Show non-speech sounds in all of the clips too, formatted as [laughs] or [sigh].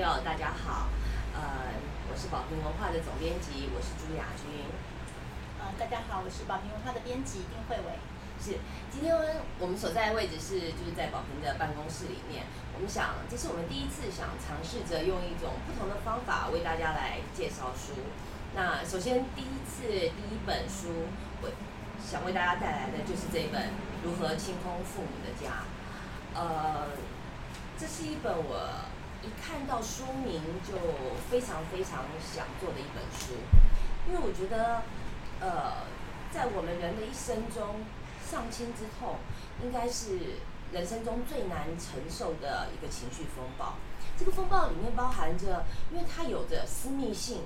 友，大家好，呃，我是宝瓶文化的总编辑，我是朱雅君。呃，大家好，我是宝瓶文化的编辑丁慧伟。是，今天我们所在的位置是就是在宝瓶的办公室里面。我们想，这是我们第一次想尝试着用一种不同的方法为大家来介绍书。那首先第一次第一本书，我想为大家带来的就是这本《如何清空父母的家》。呃，这是一本我一看到书名就非常非常想做的一本书，因为我觉得，呃，在我们人的一生中。丧亲之痛，应该是人生中最难承受的一个情绪风暴。这个风暴里面包含着，因为它有着私密性，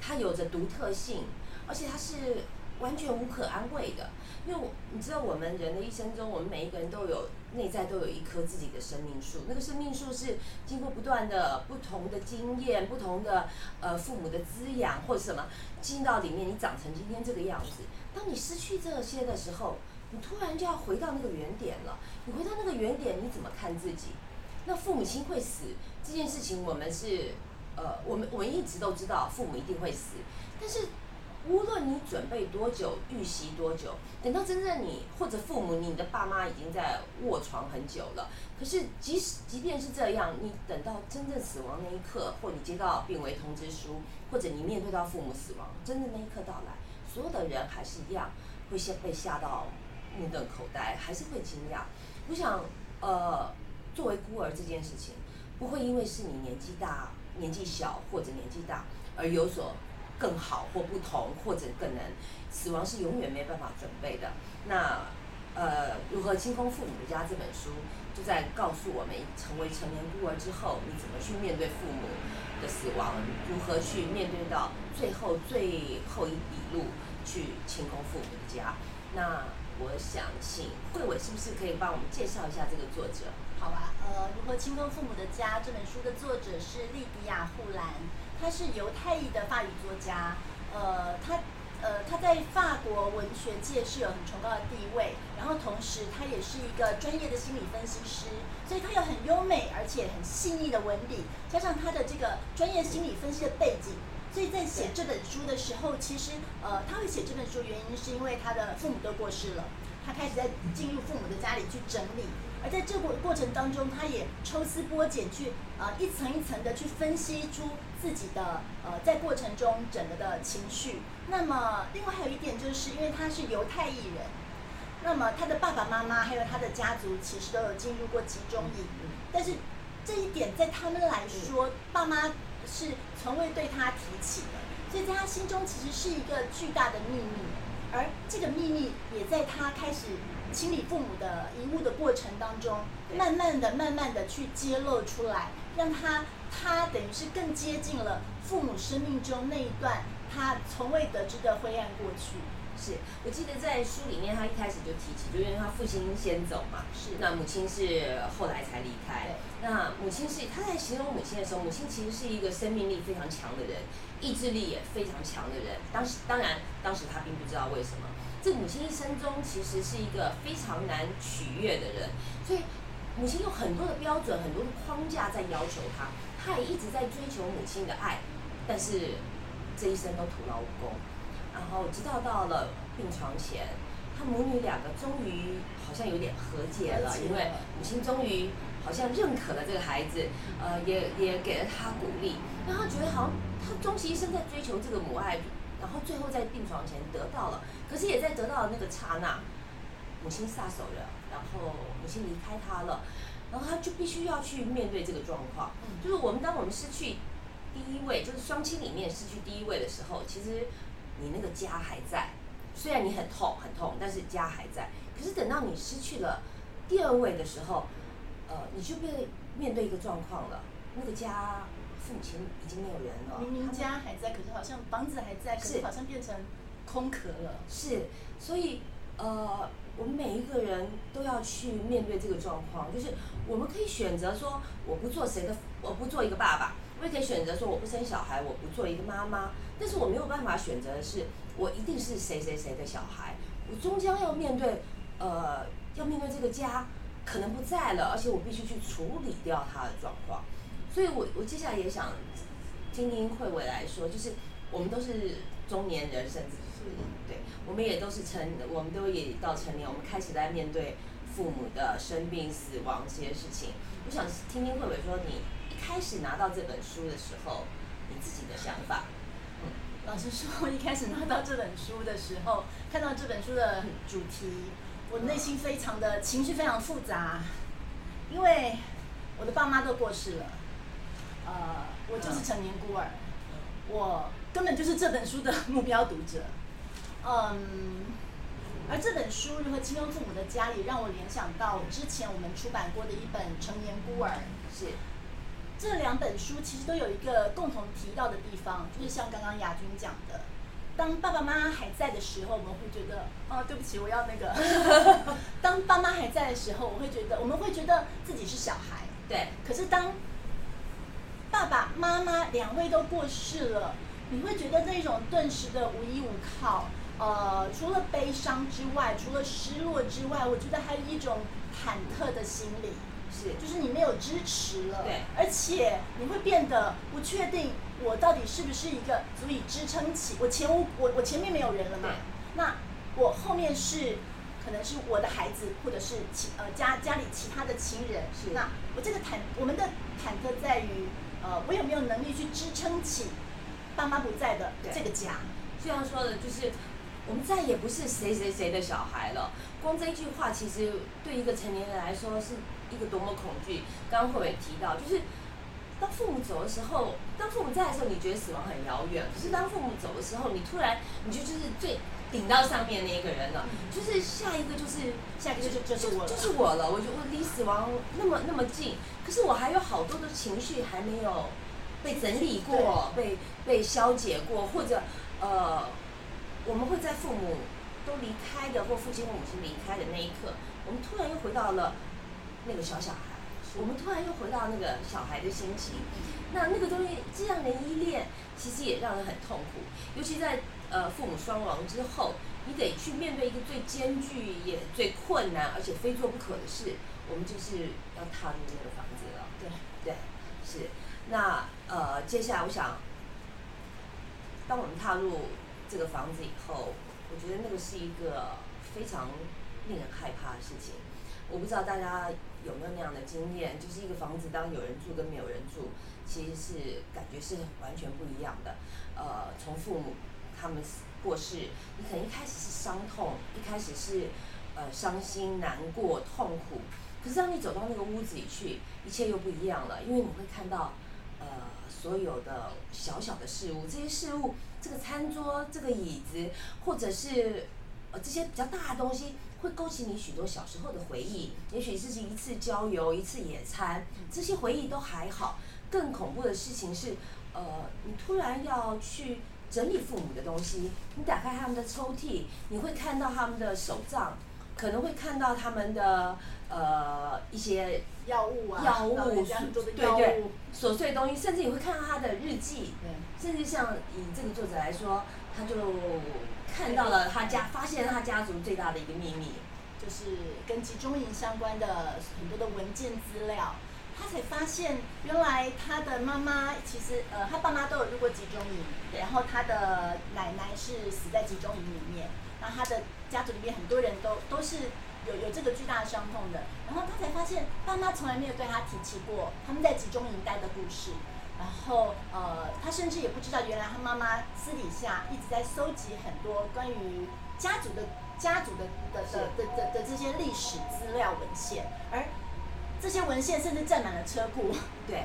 它有着独特性，而且它是完全无可安慰的。因为你知道，我们人的一生中，我们每一个人都有内在都有一棵自己的生命树。那个生命树是经过不断的不同的经验、不同的呃父母的滋养或者什么进到里面，你长成今天这个样子。当你失去这些的时候，你突然就要回到那个原点了。你回到那个原点，你怎么看自己？那父母亲会死这件事情，我们是呃，我们我们一直都知道父母一定会死。但是无论你准备多久，预习多久，等到真正你或者父母，你的爸妈已经在卧床很久了。可是即使即便是这样，你等到真正死亡那一刻，或你接到病危通知书，或者你面对到父母死亡真正那一刻到来，所有的人还是一样会先被吓到。目瞪口呆，还是会惊讶。我想，呃，作为孤儿这件事情，不会因为是你年纪大、年纪小或者年纪大而有所更好或不同，或者更能。死亡是永远没办法准备的。那，呃，如何清空父母的家这本书，就在告诉我们，成为成年孤儿之后，你怎么去面对父母的死亡，如何去面对到最后最后一笔路，去清空父母的家。那。我想请慧伟是不是可以帮我们介绍一下这个作者？好吧，呃，如何清空父母的家这本书的作者是莉迪亚·护兰，他是犹太裔的法语作家，呃，他呃他在法国文学界是有很崇高的地位，然后同时他也是一个专业的心理分析师，所以他有很优美而且很细腻的文笔，加上他的这个专业心理分析的背景，所以在写这本书的时候，其实呃他会写这本书原因是因为他的父母都过世了。他开始在进入父母的家里去整理，而在这过过程当中，他也抽丝剥茧去啊一层一层的去分析出自己的呃在过程中整个的情绪。那么另外还有一点就是，因为他是犹太裔人，那么他的爸爸妈妈还有他的家族其实都有进入过集中营，但是这一点在他们来说，爸妈是从未对他提起的，所以在他心中其实是一个巨大的秘密。而这个秘密也在他开始清理父母的遗物的过程当中，慢慢的、慢慢的去揭露出来，让他他等于是更接近了父母生命中那一段他从未得知的灰暗过去。是我记得在书里面，他一开始就提起，就因为他父亲先走嘛，是那母亲是后来才离开。那母亲是他在形容母亲的时候，母亲其实是一个生命力非常强的人，意志力也非常强的人。当时当然，当时他并不知道为什么，这母亲一生中其实是一个非常难取悦的人，所以母亲有很多的标准、很多的框架在要求他，他也一直在追求母亲的爱，但是这一生都徒劳无功。然后直到到了病床前，他母女两个终于好像有点和解了，因为母亲终于好像认可了这个孩子，呃，也也给了他鼓励，让他觉得好像他终其一生在追求这个母爱，然后最后在病床前得到了，可是也在得到的那个刹那，母亲撒手了，然后母亲离开他了，然后他就必须要去面对这个状况，就是我们当我们失去第一位，就是双亲里面失去第一位的时候，其实。你那个家还在，虽然你很痛很痛，但是家还在。可是等到你失去了第二位的时候，呃，你就被面对一个状况了。那个家父母亲已经没有人了。明明家还在，可是好像房子还在，可是好像变成空壳了。是，所以呃，我们每一个人都要去面对这个状况，就是我们可以选择说，我不做谁的，我不做一个爸爸。我也可以选择说我不生小孩，我不做一个妈妈，但是我没有办法选择的是，我一定是谁谁谁的小孩，我终将要面对，呃，要面对这个家可能不在了，而且我必须去处理掉他的状况。所以我我接下来也想听听慧伟来说，就是我们都是中年人，甚至对，我们也都是成，我们都也到成年，我们开始在面对父母的生病、死亡这些事情。我想听听慧伟说，你一开始拿到这本书的时候，你自己的想法。老实说，我一开始拿到这本书的时候，看到这本书的主题，我内心非常的情绪非常复杂，因为我的爸妈都过世了，呃，我就是成年孤儿，我根本就是这本书的目标读者，嗯，而这本书《如何亲拥父母的家里》让我联想到之前我们出版过的一本《成年孤儿》，是。这两本书其实都有一个共同提到的地方，就是像刚刚亚军讲的，当爸爸妈妈还在的时候，我们会觉得，哦，对不起，我要那个。[laughs] [laughs] 当爸妈还在的时候，我会觉得，我们会觉得自己是小孩。对。可是当爸爸妈妈两位都过世了，你会觉得那种顿时的无依无靠，呃，除了悲伤之外，除了失落之外，我觉得还有一种忐忑的心理。是，就是你没有支持了，对，而且你会变得不确定，我到底是不是一个足以支撑起我前无我我前面没有人了嘛？那我后面是可能是我的孩子，或者是其呃家家里其他的亲人，是那我这个忐我们的忐忑在于，呃，我有没有能力去支撑起爸妈不在的这个家？就像说的就是，我们再也不是谁谁谁的小孩了。光这一句话，其实对一个成年人来说是。一个多么恐惧！刚刚慧伟提到，就是当父母走的时候，当父母在的时候，你觉得死亡很遥远；可是当父母走的时候，你突然你就就是最顶到上面那一个人了，就是下一个就是下一个就就是我就是我了。我就我离死亡那么那么近，可是我还有好多的情绪还没有被整理过、被被消解过，或者呃，我们会在父母都离开的，或父亲或母亲离开的那一刻，我们突然又回到了。那个小小孩，我们突然又回到那个小孩的心情，那那个东西这样的依恋，其实也让人很痛苦。尤其在呃父母双亡之后，你得去面对一个最艰巨也最困难，而且非做不可的事，我们就是要踏入那个房子了。对对，是。那呃，接下来我想，当我们踏入这个房子以后，我觉得那个是一个非常令人害怕的事情。我不知道大家。有没有那样的经验？就是一个房子，当有人住跟没有人住，其实是感觉是完全不一样的。呃，从父母他们过世，你可能一开始是伤痛，一开始是呃伤心、难过、痛苦。可是当你走到那个屋子里去，一切又不一样了，因为你会看到呃所有的小小的事物，这些事物，这个餐桌、这个椅子，或者是呃这些比较大的东西。会勾起你许多小时候的回忆，也许是一次郊游、一次野餐，这些回忆都还好。更恐怖的事情是，呃，你突然要去整理父母的东西，你打开他们的抽屉，你会看到他们的手账，可能会看到他们的呃一些药物啊，药物，对对，琐碎的东西，甚至你会看到他的日记，甚至像以这个作者来说，他就。看到了他家，发现他家族最大的一个秘密，就是跟集中营相关的很多的文件资料。他才发现，原来他的妈妈其实，呃，他爸妈都有入过集中营，然后他的奶奶是死在集中营里面。那他的家族里面很多人都都是有有这个巨大的伤痛的。然后他才发现，爸妈从来没有对他提起过他们在集中营待的故事。然后，呃，他甚至也不知道，原来他妈妈私底下一直在搜集很多关于家族的家族的的的的的的这些历史资料文献，而这些文献甚至占满了车库，对，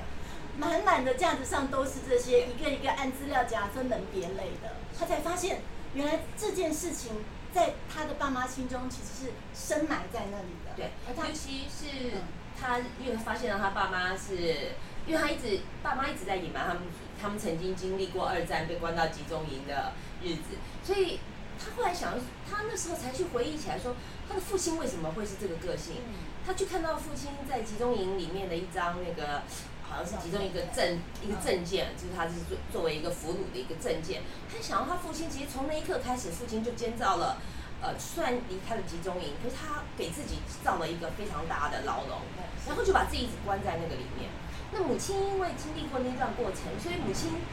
满满的架子上都是这些一个一个按资料夹分门别类的。他才发现，原来这件事情在他的爸妈心中其实是深埋在那里的。对，尤其是他因为发现了他爸妈是。因为他一直爸妈一直在隐瞒他们，他们曾经经历过二战被关到集中营的日子，所以他后来想，他那时候才去回忆起来说，他的父亲为什么会是这个个性？他去看到父亲在集中营里面的一张那个，好像是其中一个证一个证件，就是他是作作为一个俘虏的一个证件。他想到他父亲其实从那一刻开始，父亲就建造了，呃，虽然离开了集中营，可是他给自己造了一个非常大的牢笼，然后就把自己一直关在那个里面。那母亲因为经历过那段过程，所以母亲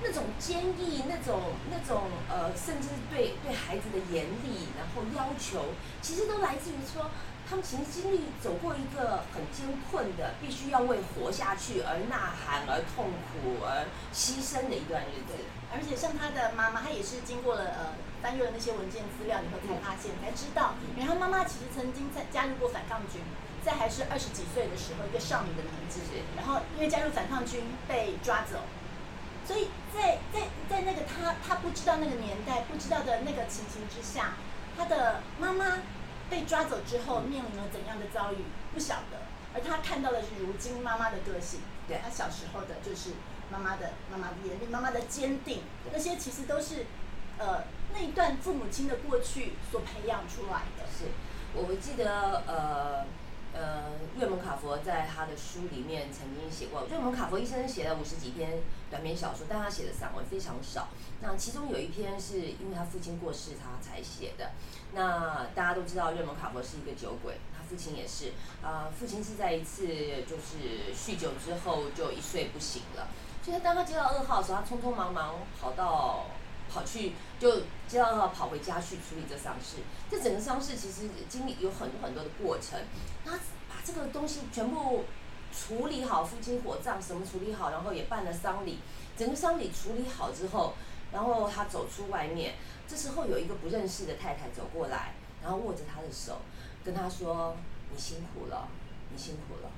那种坚毅，那种那种呃，甚至对对孩子的严厉，然后要求，其实都来自于说。他们其实经历走过一个很艰困的，必须要为活下去而呐喊、而痛苦、而牺牲的一段日子。而且像他的妈妈，他也是经过了呃翻阅了那些文件资料以后才发现，才知道，因为他妈妈其实曾经在加入过反抗军，在还是二十几岁的时候，一个少女的年纪，然后因为加入反抗军被抓走，所以在在在那个他他不知道那个年代，不知道的那个情形之下，他的妈妈。被抓走之后面临了怎样的遭遇不晓得，而他看到的是如今妈妈的个性，对。他小时候的就是妈妈的妈妈的严厉，妈妈的坚定，那些其实都是呃那一段父母亲的过去所培养出来的。是，我记得呃呃，瑞蒙卡佛在他的书里面曾经写过，瑞蒙卡佛一生写了五十几篇短篇小说，但他写的散文非常少。那其中有一篇是因为他父亲过世他才写的。那大家都知道，瑞蒙卡佛是一个酒鬼，他父亲也是。啊，父亲是在一次就是酗酒之后就一睡不醒了。所以当他接到噩耗的时候，他匆匆忙忙跑到跑去，就接到跑回家去处理这丧事。这整个丧事其实经历有很多很多的过程。他把这个东西全部处理好，父亲火葬什么处理好，然后也办了丧礼。整个丧礼处理好之后，然后他走出外面。这时候有一个不认识的太太走过来，然后握着他的手，跟他说：“你辛苦了，你辛苦了。”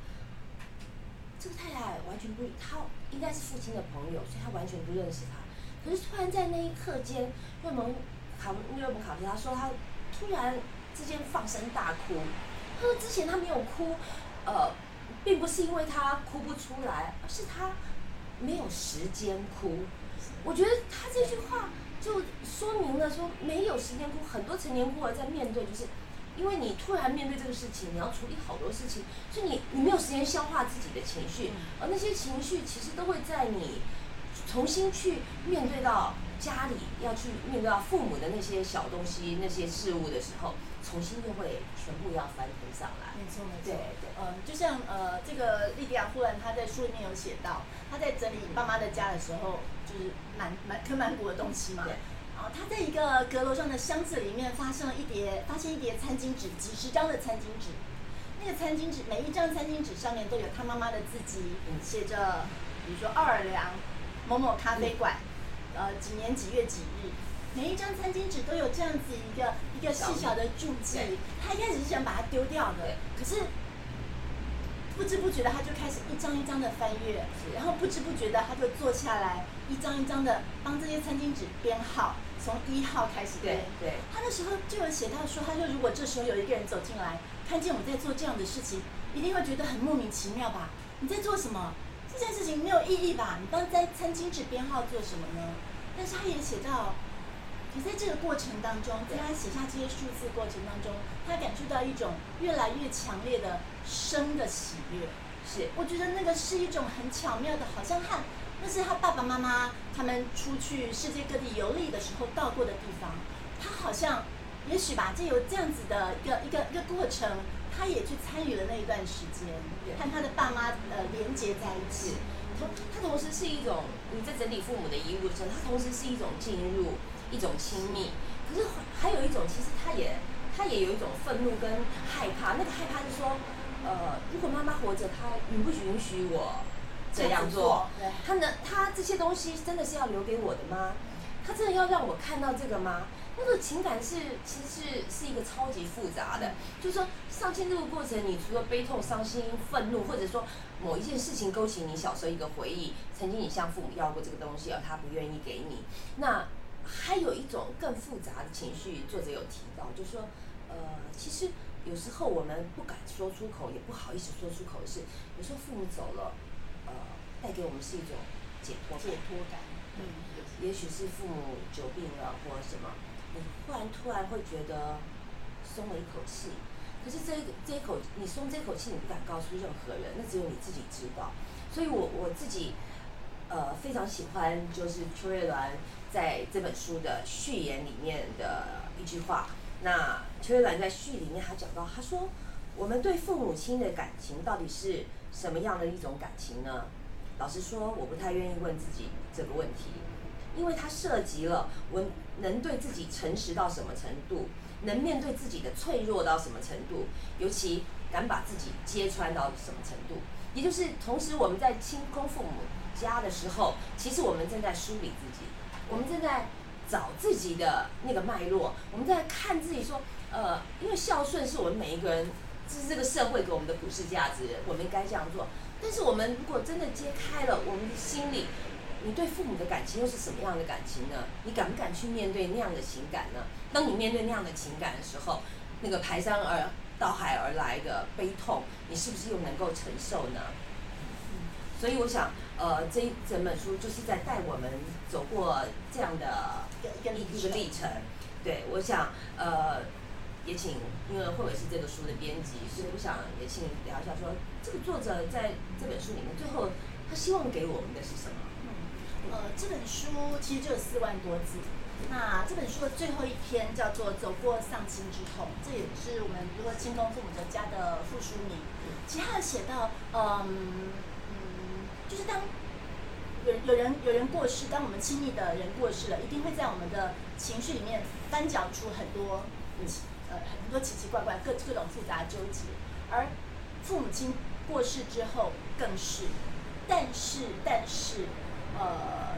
这个太太完全不，他应该是父亲的朋友，所以他完全不认识他。可是突然在那一刻间，瑞蒙卡瑞蒙卡迪他说他突然之间放声大哭。他说之前他没有哭，呃，并不是因为他哭不出来，而是他没有时间哭。我觉得他这句话。就说明了说没有时间哭，很多成年孤儿在面对，就是因为你突然面对这个事情，你要处理好多事情，所以你你没有时间消化自己的情绪，而那些情绪其实都会在你重新去面对到家里要去面对到父母的那些小东西、那些事物的时候，重新又会全部要翻腾上来。没错，没错。对对。嗯，就像呃，这个莉迪亚忽然她在书里面有写到，她在整理爸妈的家的时候。就是满满坑满谷的东西嘛，然后他在一个阁楼上的箱子里面发现了一叠，发现一叠餐巾纸，几十张的餐巾纸。那个餐巾纸，每一张餐巾纸上面都有他妈妈的字迹，写着，比如说奥尔良某某咖啡馆，呃，几年几月几日。每一张餐巾纸都有这样子一个一个细小的注记。他一开始是想把它丢掉的，可是。不知不觉的，他就开始一张一张的翻阅，然后不知不觉的，他就坐下来，一张一张的帮这些餐巾纸编号，从一号开始编。对，他那时候就有写到说，他说如果这时候有一个人走进来，看见我在做这样的事情，一定会觉得很莫名其妙吧？你在做什么？这件事情没有意义吧？你帮在餐巾纸编号做什么呢？但是他也写到。可在这个过程当中，在他写下这些数字过程当中，他感受到一种越来越强烈的生的喜悦。是，我觉得那个是一种很巧妙的，好像和那是他爸爸妈妈他们出去世界各地游历的时候到过的地方。他好像，也许吧，就有这样子的一个一个一个过程，他也去参与了那一段时间，和他的爸妈呃连接在一起。同他同时是一种你在整理父母的遗物的时候，他同时是一种进入。一种亲密，可是还有一种，其实他也他也有一种愤怒跟害怕。那个害怕是说，呃，如果妈妈活着，她允不允许我这样做？他能，他这些东西真的是要留给我的吗？他真的要让我看到这个吗？那个情感是其实是是一个超级复杂的，就是说上千这个过程，你除了悲痛、伤心、愤怒，或者说某一件事情勾起你小时候一个回忆，曾经你向父母要过这个东西，而他不愿意给你，那。还有一种更复杂的情绪，作者有提到，就是说，呃，其实有时候我们不敢说出口，也不好意思说出口的是，有时候父母走了，呃，带给我们是一种解脱解脱感。嗯，也许是父母久病了或者什么，你忽然突然会觉得松了一口气。可是这这一口你松这口气，你不敢告诉任何人，那只有你自己知道。所以我我自己，呃，非常喜欢就是邱月鸾。在这本书的序言里面的一句话，那邱月兰在序里面还讲到，他说：“我们对父母亲的感情到底是什么样的一种感情呢？老实说，我不太愿意问自己这个问题，因为它涉及了我能对自己诚实到什么程度，能面对自己的脆弱到什么程度，尤其敢把自己揭穿到什么程度。也就是同时，我们在清空父母家的时候，其实我们正在梳理自己，我们正在找自己的那个脉络，我们在看自己说，呃，因为孝顺是我们每一个人，这是这个社会给我们的普世价值，我们应该这样做。但是我们如果真的揭开了我们的心里，你对父母的感情又是什么样的感情呢？你敢不敢去面对那样的情感呢？当你面对那样的情感的时候，那个排山而到海而来的悲痛，你是不是又能够承受呢？所以我想，呃，这一整本书就是在带我们走过这样的一个一个历程。对，我想，呃。也请，因为慧伟是这个书的编辑，所以我想也请聊一下，说这个作者在这本书里面，最后他希望给我们的是什么？嗯，呃，这本书其实就有四万多字。那这本书的最后一篇叫做《走过丧亲之痛》，这也是我们如何清空父母的家的副书名。其他的写到，嗯嗯，就是当有有人有人过世，当我们亲密的人过世了，一定会在我们的情绪里面翻搅出很多。呃，很多奇奇怪怪、各各种复杂纠结，而父母亲过世之后更是，但是但是，呃，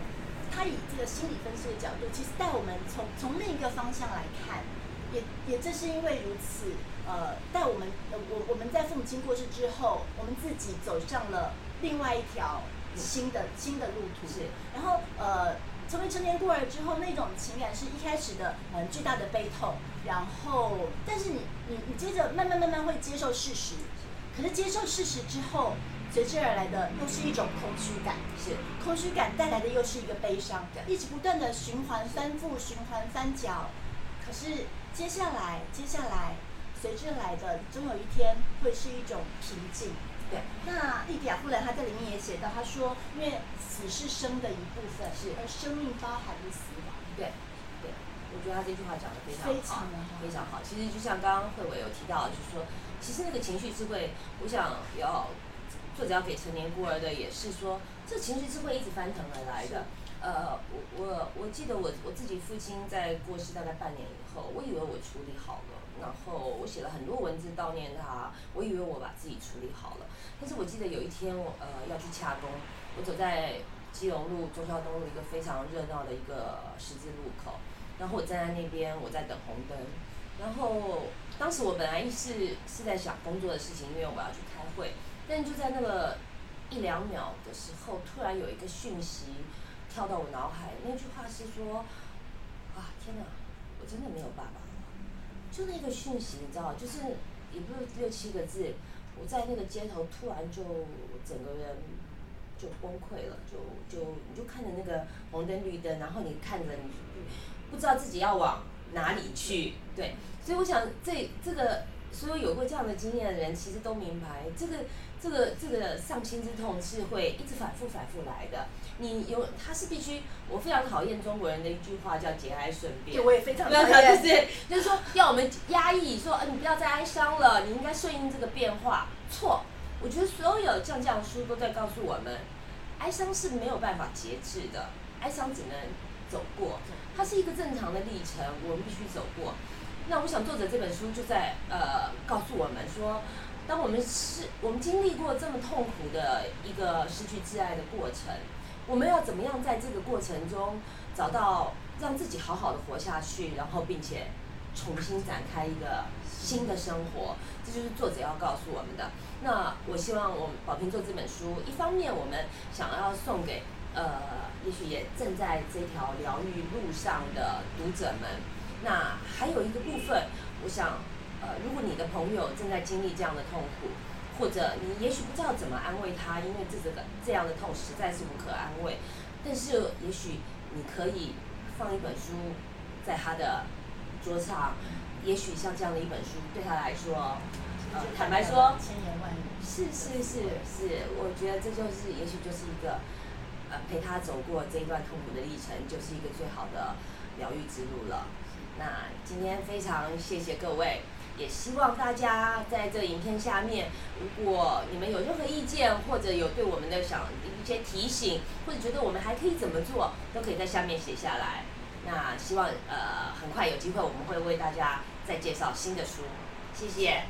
他以这个心理分析的角度，其实带我们从从另一个方向来看，也也正是因为如此，呃，带我们呃我我们在父母亲过世之后，我们自己走上了另外一条新的新的路途，是，然后呃。成为成年孤儿之后，那种情感是一开始的嗯巨大的悲痛，然后但是你你你接着慢慢慢慢会接受事实，可是接受事实之后，随之而来的又是一种空虚感，是。空虚感带来的又是一个悲伤，一直不断的循环翻覆循环翻搅，可是接下来接下来随之来的总有一天会是一种平静。对，那莉迪亚夫人她在里面也写到，她说，因为死是生的一部分，是。而生命包含着死亡。对，对，我觉得他这句话讲的非常好，非常好。其实就像刚刚慧伟有提到，就是说，其实那个情绪智慧，我想要作者要给成年孤儿的，也是说，这情绪是会一直翻腾而来的。呃，我我我记得我我自己父亲在过世大概半年以后，我以为我处理好了，然后我写了很多文字悼念他，我以为我把自己处理好了。但是我记得有一天，我呃要去洽公，我走在基隆路中孝东路一个非常热闹的一个十字路口，然后我站在那边，我在等红灯，然后当时我本来是是在想工作的事情，因为我要去开会，但就在那个一两秒的时候，突然有一个讯息跳到我脑海，那句话是说，啊天哪，我真的没有爸爸了，就那个讯息，你知道，就是也不是六七个字。我在那个街头，突然就整个人就崩溃了，就就你就看着那个红灯绿灯，然后你看着你不知道自己要往哪里去，对，所以我想这这个所有有过这样的经验的人，其实都明白这个这个这个丧亲之痛是会一直反复反复来的。你有，他是必须。我非常讨厌中国人的一句话叫“节哀顺变”。对，我也非常讨厌。就是就是说，要我们压抑，说，呃，你不要再哀伤了，你应该顺应这个变化。错，我觉得所有像这样书都在告诉我们，哀伤是没有办法节制的，哀伤只能走过，它是一个正常的历程，我们必须走过。那我想，作者这本书就在呃告诉我们说，当我们是我们经历过这么痛苦的一个失去挚爱的过程。我们要怎么样在这个过程中找到让自己好好的活下去，然后并且重新展开一个新的生活，这就是作者要告诉我们的。那我希望我们宝平做这本书，一方面我们想要送给呃，也许也正在这条疗愈路上的读者们。那还有一个部分，我想呃，如果你的朋友正在经历这样的痛苦。或者你也许不知道怎么安慰他，因为这个这样的痛实在是无可安慰。但是也许你可以放一本书在他的桌上，也许像这样的一本书对他来说，呃，坦白说，千言万语，是是是是，我觉得这就是也许就是一个呃陪他走过这一段痛苦的历程，就是一个最好的疗愈之路了。那今天非常谢谢各位。也希望大家在这影片下面，如果你们有任何意见，或者有对我们的想一些提醒，或者觉得我们还可以怎么做，都可以在下面写下来。那希望呃很快有机会，我们会为大家再介绍新的书。谢谢。